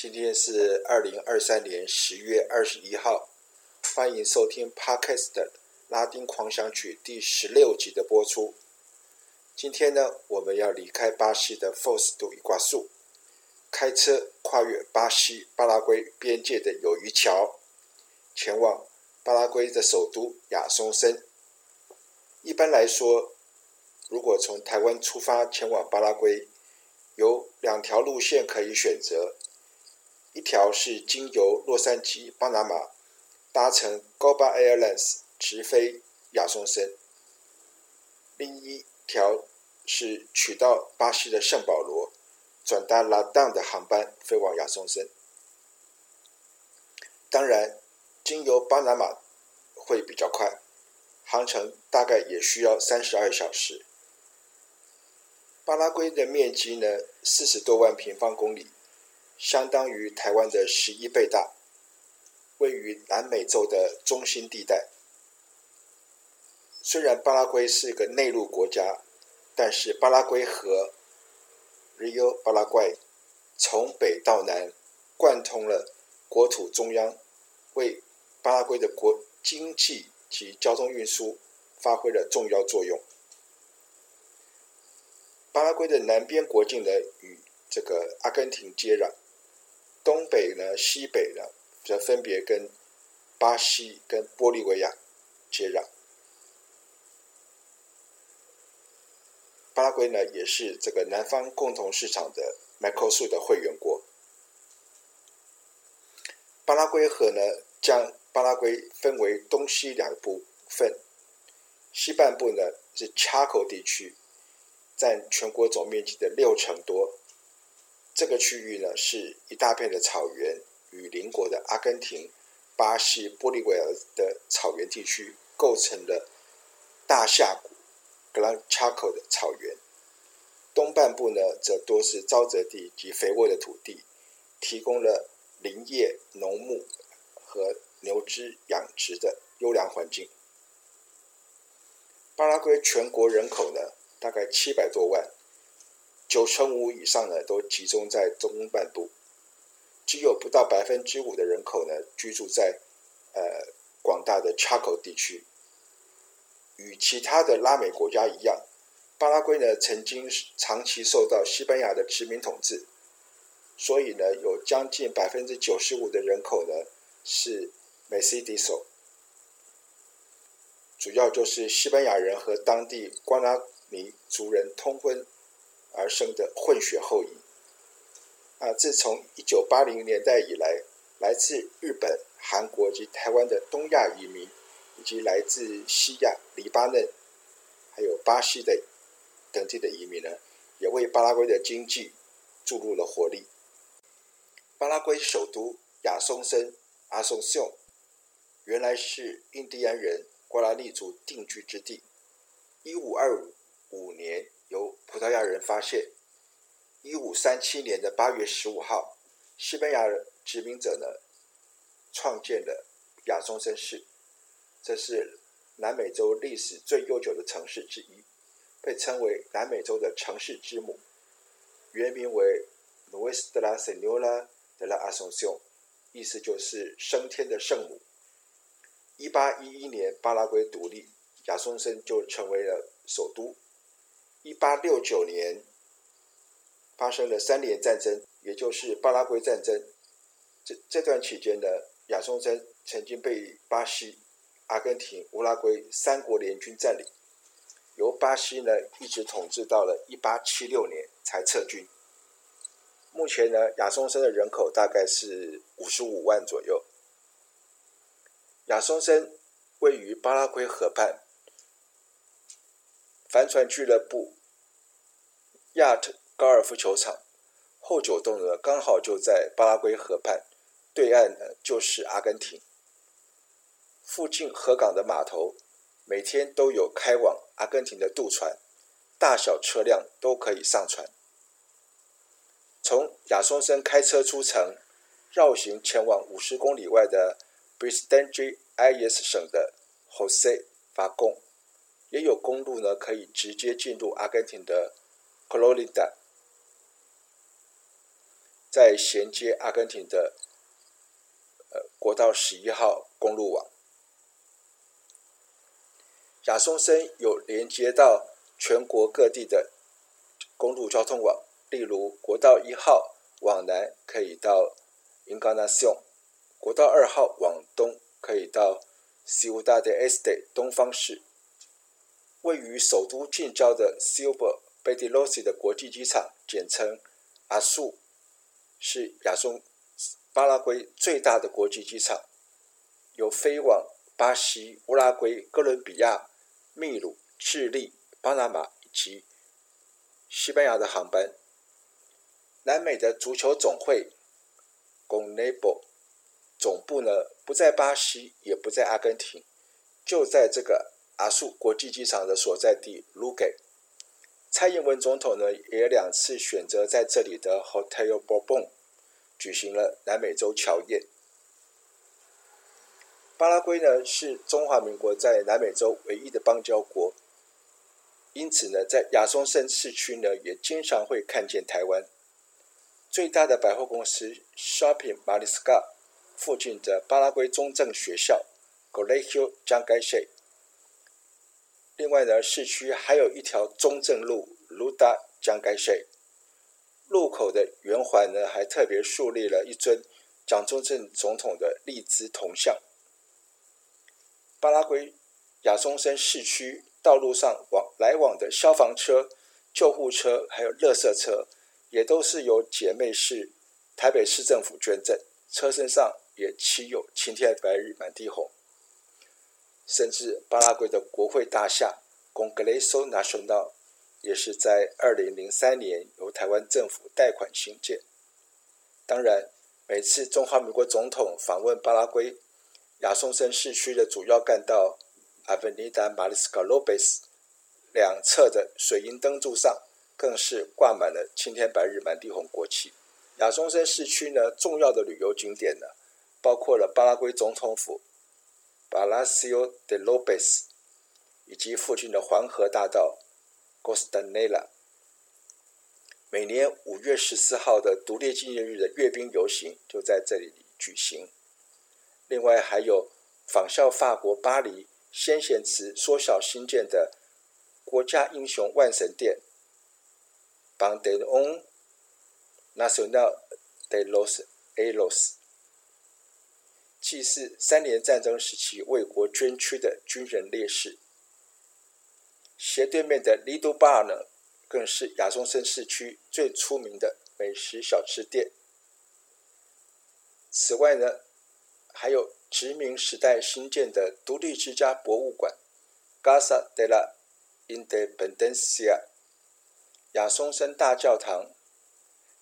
今天是二零二三年十月二十一号，欢迎收听 Podcast 拉丁狂想曲第十六集的播出。今天呢，我们要离开巴西的 Foz do Iguaçu，开车跨越巴西巴拉圭边界的友谊桥，前往巴拉圭的首都亚松森。一般来说，如果从台湾出发前往巴拉圭，有两条路线可以选择。一条是经由洛杉矶、巴拿马，搭乘 Copa Airlines 直飞亚松森；另一条是取到巴西的圣保罗，转搭 LATAM 的航班飞往亚松森。当然，经由巴拿马会比较快，航程大概也需要三十二小时。巴拉圭的面积呢，四十多万平方公里。相当于台湾的十一倍大，位于南美洲的中心地带。虽然巴拉圭是一个内陆国家，但是巴拉圭河 Rio Paraguay 从北到南贯通了国土中央，为巴拉圭的国经济及交通运输发挥了重要作用。巴拉圭的南边国境呢，与这个阿根廷接壤。东北呢，西北呢，则分别跟巴西跟玻利维亚接壤。巴拉圭呢，也是这个南方共同市场的 MERCOSUR 的会员国。巴拉圭河呢，将巴拉圭分为东西两部分，西半部呢是 Chaco 地区，占全国总面积的六成多。这个区域呢，是一大片的草原，与邻国的阿根廷、巴西、玻利维亚的草原地区构成了大峡谷 （Gran Chaco） 的草原。东半部呢，则多是沼泽地及肥沃的土地，提供了林业、农牧和牛只养殖的优良环境。巴拉圭全国人口呢，大概七百多万。九成五以上呢，都集中在东半部，只有不到百分之五的人口呢，居住在呃广大的 Chaco 地区。与其他的拉美国家一样，巴拉圭呢曾经长期受到西班牙的殖民统治，所以呢有将近百分之九十五的人口呢是 Mestizo，主要就是西班牙人和当地瓜拉尼族人通婚。而生的混血后裔啊，自从一九八零年代以来，来自日本、韩国及台湾的东亚移民，以及来自西亚、黎巴嫩，还有巴西的等地的移民呢，也为巴拉圭的经济注入了活力。巴拉圭首都亚松森阿松秀，原来是印第安人瓜拉尼族定居之地。一五二五年。由葡萄牙人发现，一五三七年的八月十五号，西班牙殖民者呢创建了亚松森市，这是南美洲历史最悠久的城市之一，被称为南美洲的城市之母，原名为 Nuestra Señora de la Asunción，意思就是升天的圣母。一八一一年巴拉圭独立，亚松森就成为了首都。一八六九年发生了三年战争，也就是巴拉圭战争。这这段期间呢，亚松森曾经被巴西、阿根廷、乌拉圭三国联军占领，由巴西呢一直统治到了一八七六年才撤军。目前呢，亚松森的人口大概是五十五万左右。亚松森位于巴拉圭河畔。帆船俱乐部、亚特高尔夫球场、后九栋呢刚好就在巴拉圭河畔，对岸呢就是阿根廷。附近河港的码头每天都有开往阿根廷的渡船，大小车辆都可以上船。从亚松森开车出城，绕行前往五十公里外的 b r i s t a n g e Ayes 省的 Jose Falcón，也有公路呢可以直接进入阿根廷的 Clorinda，再衔接阿根廷的呃国道十一号公路网。亚松森有连接到全国各地的公路交通网，例如国道一号往南可以到 Encarnación，国道二号往东可以到 Ciudad del Este 东方市。位于首都近郊的 Silva Pedrosa 的国际机场，简称阿苏是亚松巴拉圭最大的国际机场，有飞往巴西、乌拉圭、哥伦比亚。秘鲁、智利、巴拿马以及西班牙的航班。南美的足球总会 CONMEBOL 总部呢，不在巴西，也不在阿根廷，就在这个阿苏国际机场的所在地卢给。蔡英文总统呢，也两次选择在这里的 Hotel Bourbon 举行了南美洲侨宴。巴拉圭呢，是中华民国在南美洲唯一的邦交国，因此呢，在亚松森市区呢，也经常会看见台湾。最大的百货公司 Shopping Mariscal 附近的巴拉圭中正学校 Colegio Jangaixi。另外呢，市区还有一条中正路 Ruta Jangaixi，路口的圆环呢，还特别树立了一尊蒋中正总统的立姿铜像。巴拉圭亚松森市区道路上往来往的消防车、救护车，还有垃圾车，也都是由姐妹市台北市政府捐赠，车身上也漆有“青天白日满地红”。甚至巴拉圭的国会大厦 Congreso Nacional 也是在二零零三年由台湾政府贷款兴建。当然，每次中华民国总统访问巴拉圭，亚松森市区的主要干道 Avenida Mariscal Lopez 两侧的水银灯柱上，更是挂满了“青天白日满地红”国旗。亚松森市区呢，重要的旅游景点呢，包括了巴拉圭总统府 Palacio de Lopez，以及附近的黄河大道 Costanera。每年五月十四号的独立纪念日的阅兵游行就在这里举行。另外还有仿效法国巴黎先贤祠缩小新建的国家英雄万神殿 Panteón Nacional de los Héroes，祭祀三年战争时期为国捐躯的军人烈士。斜对面的 Lido Bar 呢，更是亚松森市区最出名的美食小吃店。此外呢，还有殖民时代新建的独立之家博物馆 Casa de la Independencia、亚松森大教堂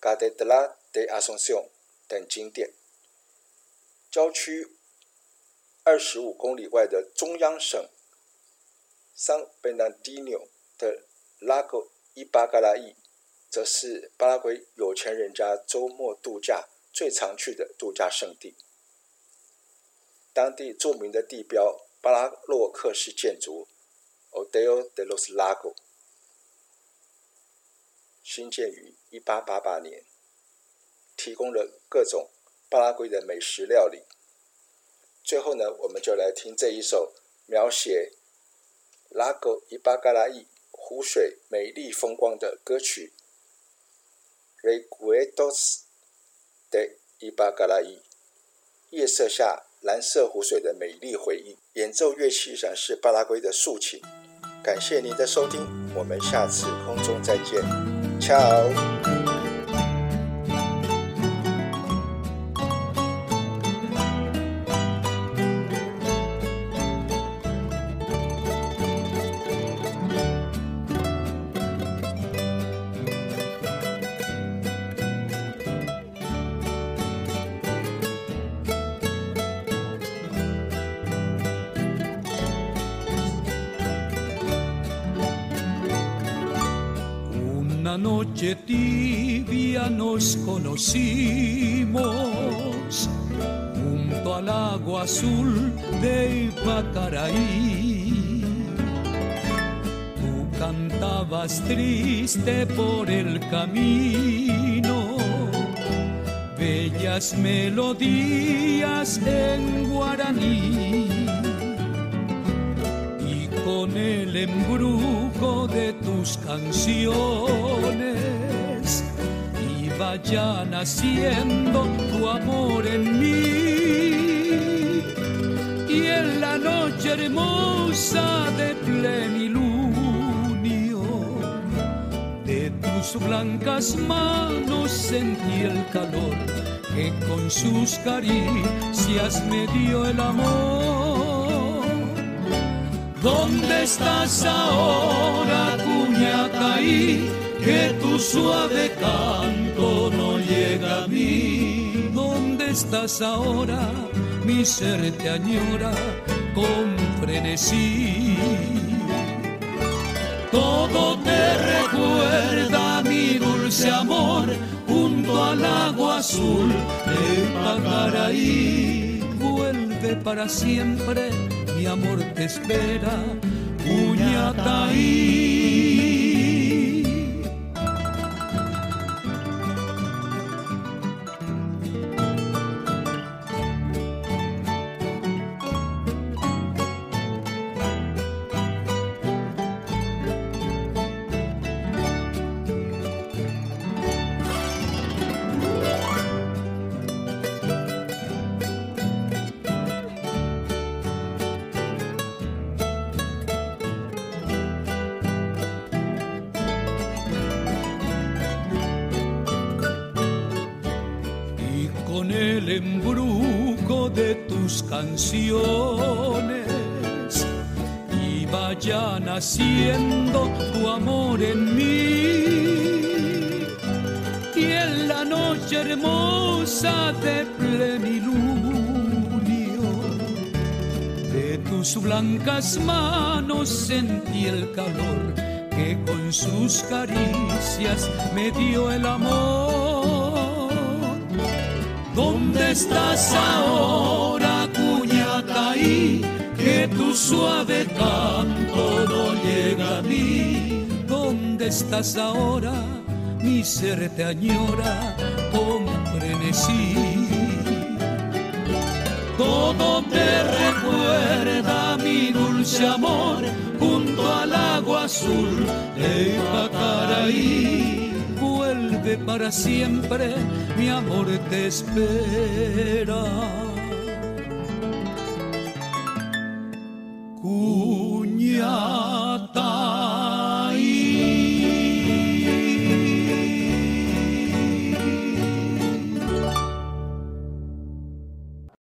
Catedral de Asunción 等景点。郊区二十五公里外的中央省 San Bernardino 的 Lago Ypacaraí，则是巴拉圭有钱人家周末度假最常去的度假胜地。当地著名的地标巴拉洛克式建筑 Hotel de los Lagos，兴建于一八八八年，提供了各种巴拉圭的美食料理。最后呢，我们就来听这一首描写 Lago Ypacaraí 湖水美丽风光的歌曲《Reguetos de Ypacaraí》，夜色下。蓝色湖水的美丽回忆，演奏乐器展示巴拉圭的竖琴。感谢您的收听，我们下次空中再见，Ciao。Una noche tibia nos conocimos junto al agua azul de Ipacaraí. Tú cantabas triste por el camino, bellas melodías en guaraní embrujo de tus canciones y vaya naciendo tu amor en mí. Y en la noche hermosa de plenilunio de tus blancas manos sentí el calor que con sus caricias me dio el amor ¿Dónde estás ahora, Cuñataí? Que tu suave canto no llega a mí. ¿Dónde estás ahora? Mi ser te añora con frenesí. Todo te recuerda mi dulce amor junto al agua azul de Pacaraí. Vuelve para siempre amor te espera, Puñataí. canciones y vaya naciendo tu amor en mí. Y en la noche hermosa de plenilunio, de tus blancas manos sentí el calor que con sus caricias me dio el amor. ¿Dónde estás ahora? que tu suave canto no llega a mí. ¿Dónde estás ahora? Mi ser te añora con frenesí. Todo te recuerda mi dulce amor junto al agua azul de Pacaraí. Para siempre, mi amor te espera.